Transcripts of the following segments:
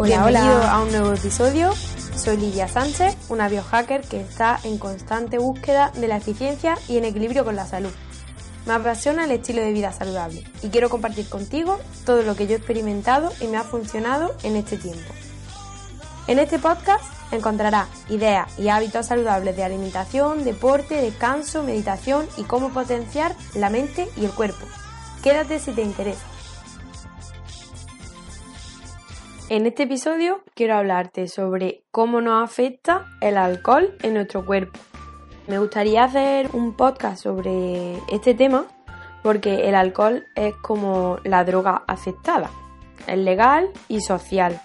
Hola, Bienvenido a un nuevo episodio. Soy Lidia Sánchez, una biohacker que está en constante búsqueda de la eficiencia y en equilibrio con la salud. Me apasiona el estilo de vida saludable y quiero compartir contigo todo lo que yo he experimentado y me ha funcionado en este tiempo. En este podcast encontrarás ideas y hábitos saludables de alimentación, deporte, descanso, meditación y cómo potenciar la mente y el cuerpo. Quédate si te interesa. En este episodio quiero hablarte sobre cómo nos afecta el alcohol en nuestro cuerpo. Me gustaría hacer un podcast sobre este tema porque el alcohol es como la droga aceptada. Es legal y social.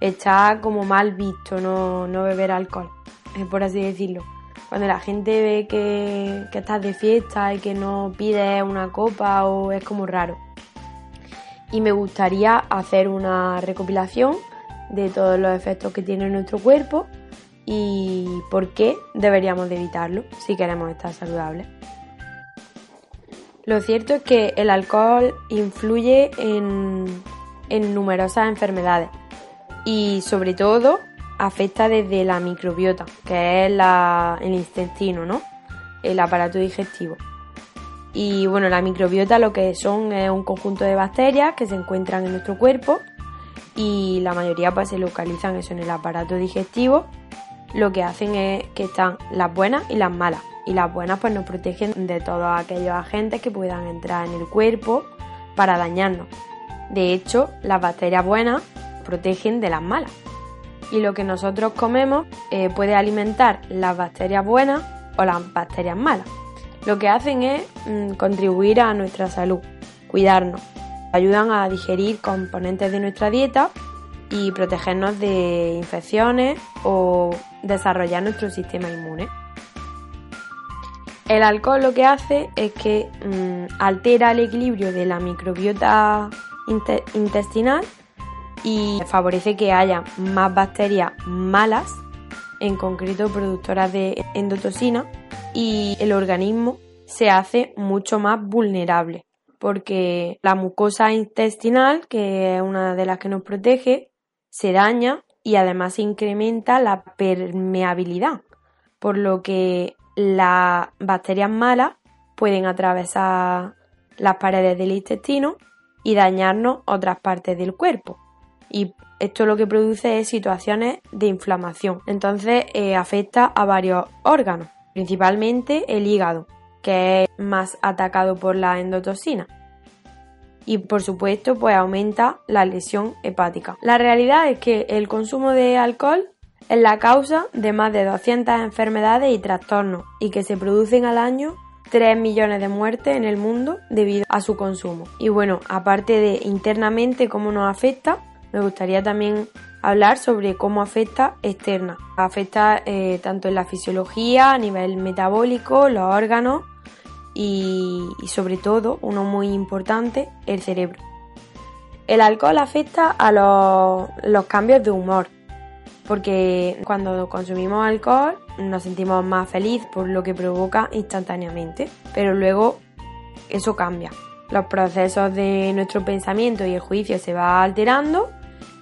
Está como mal visto no, no beber alcohol, por así decirlo. Cuando la gente ve que, que estás de fiesta y que no pides una copa o es como raro y me gustaría hacer una recopilación de todos los efectos que tiene nuestro cuerpo y por qué deberíamos de evitarlo si queremos estar saludables. Lo cierto es que el alcohol influye en, en numerosas enfermedades y sobre todo afecta desde la microbiota, que es la- el intestino, ¿no? El aparato digestivo. Y bueno, la microbiota lo que son es un conjunto de bacterias que se encuentran en nuestro cuerpo y la mayoría pues se localizan eso en el aparato digestivo. Lo que hacen es que están las buenas y las malas. Y las buenas pues nos protegen de todos aquellos agentes que puedan entrar en el cuerpo para dañarnos. De hecho, las bacterias buenas protegen de las malas. Y lo que nosotros comemos eh, puede alimentar las bacterias buenas o las bacterias malas lo que hacen es mm, contribuir a nuestra salud, cuidarnos, ayudan a digerir componentes de nuestra dieta y protegernos de infecciones o desarrollar nuestro sistema inmune. El alcohol lo que hace es que mm, altera el equilibrio de la microbiota inte- intestinal y favorece que haya más bacterias malas, en concreto productoras de endotoxina, y el organismo se hace mucho más vulnerable porque la mucosa intestinal, que es una de las que nos protege, se daña y además se incrementa la permeabilidad, por lo que las bacterias malas pueden atravesar las paredes del intestino y dañarnos otras partes del cuerpo. Y esto lo que produce es situaciones de inflamación. Entonces eh, afecta a varios órganos principalmente el hígado, que es más atacado por la endotoxina. Y por supuesto, pues aumenta la lesión hepática. La realidad es que el consumo de alcohol es la causa de más de 200 enfermedades y trastornos y que se producen al año 3 millones de muertes en el mundo debido a su consumo. Y bueno, aparte de internamente cómo nos afecta, me gustaría también hablar sobre cómo afecta externa. Afecta eh, tanto en la fisiología, a nivel metabólico, los órganos y, sobre todo, uno muy importante, el cerebro. El alcohol afecta a los, los cambios de humor, porque cuando consumimos alcohol nos sentimos más felices por lo que provoca instantáneamente, pero luego eso cambia. Los procesos de nuestro pensamiento y el juicio se va alterando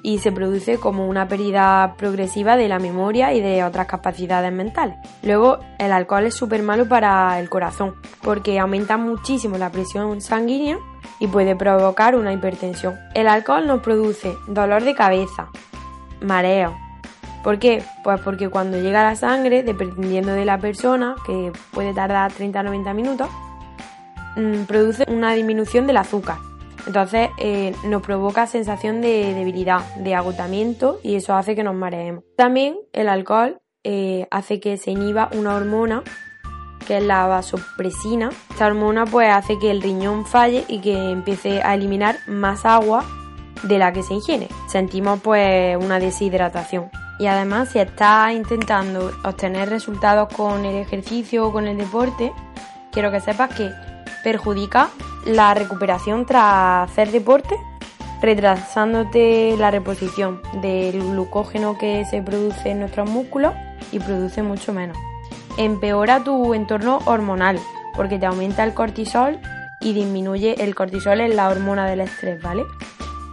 y se produce como una pérdida progresiva de la memoria y de otras capacidades mentales. Luego, el alcohol es súper malo para el corazón porque aumenta muchísimo la presión sanguínea y puede provocar una hipertensión. El alcohol nos produce dolor de cabeza, mareo. ¿Por qué? Pues porque cuando llega la sangre, dependiendo de la persona, que puede tardar 30 a 90 minutos, mm, produce una disminución del azúcar. Entonces eh, nos provoca sensación de debilidad, de agotamiento y eso hace que nos mareemos. También el alcohol eh, hace que se inhiba una hormona que es la vasopresina. Esta hormona pues hace que el riñón falle y que empiece a eliminar más agua de la que se ingiere. Sentimos pues una deshidratación. Y además si estás intentando obtener resultados con el ejercicio o con el deporte, quiero que sepas que perjudica la recuperación tras hacer deporte, retrasándote la reposición del glucógeno que se produce en nuestros músculos y produce mucho menos. Empeora tu entorno hormonal porque te aumenta el cortisol y disminuye el cortisol en la hormona del estrés, ¿vale?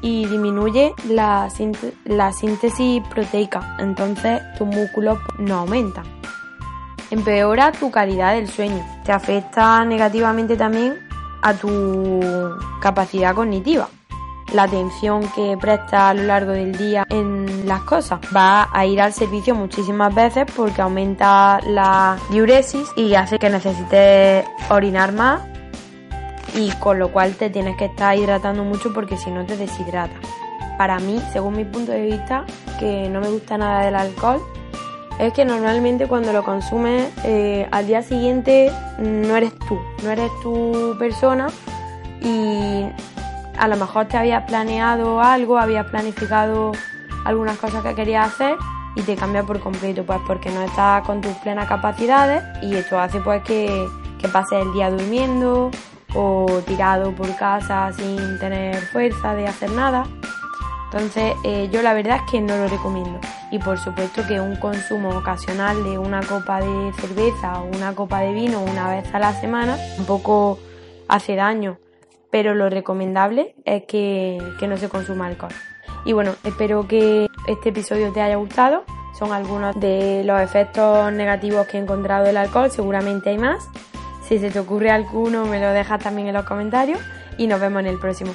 y disminuye la, la síntesis proteica, entonces tus músculos no aumentan. Empeora tu calidad del sueño, te afecta negativamente también a tu capacidad cognitiva la atención que presta a lo largo del día en las cosas. Va a ir al servicio muchísimas veces porque aumenta la diuresis y hace que necesites orinar más y con lo cual te tienes que estar hidratando mucho porque si no te deshidrata. Para mí, según mi punto de vista, que no me gusta nada del alcohol, es que normalmente cuando lo consumes eh, al día siguiente no eres tú, no eres tu persona y a lo mejor te habías planeado algo, habías planificado algunas cosas que querías hacer y te cambia por completo, pues porque no estás con tus plenas capacidades y esto hace pues que, que pases el día durmiendo o tirado por casa sin tener fuerza de hacer nada. Entonces eh, yo la verdad es que no lo recomiendo y por supuesto que un consumo ocasional de una copa de cerveza o una copa de vino una vez a la semana tampoco hace daño pero lo recomendable es que, no se consuma alcohol. Y bueno, espero que este episodio te haya gustado. Son algunos de los efectos negativos que he encontrado del alcohol, seguramente hay más. Si se te ocurre alguno, me lo dejas también en los comentarios y nos vemos en el próximo.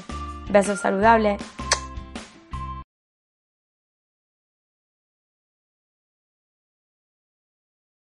Besos saludables.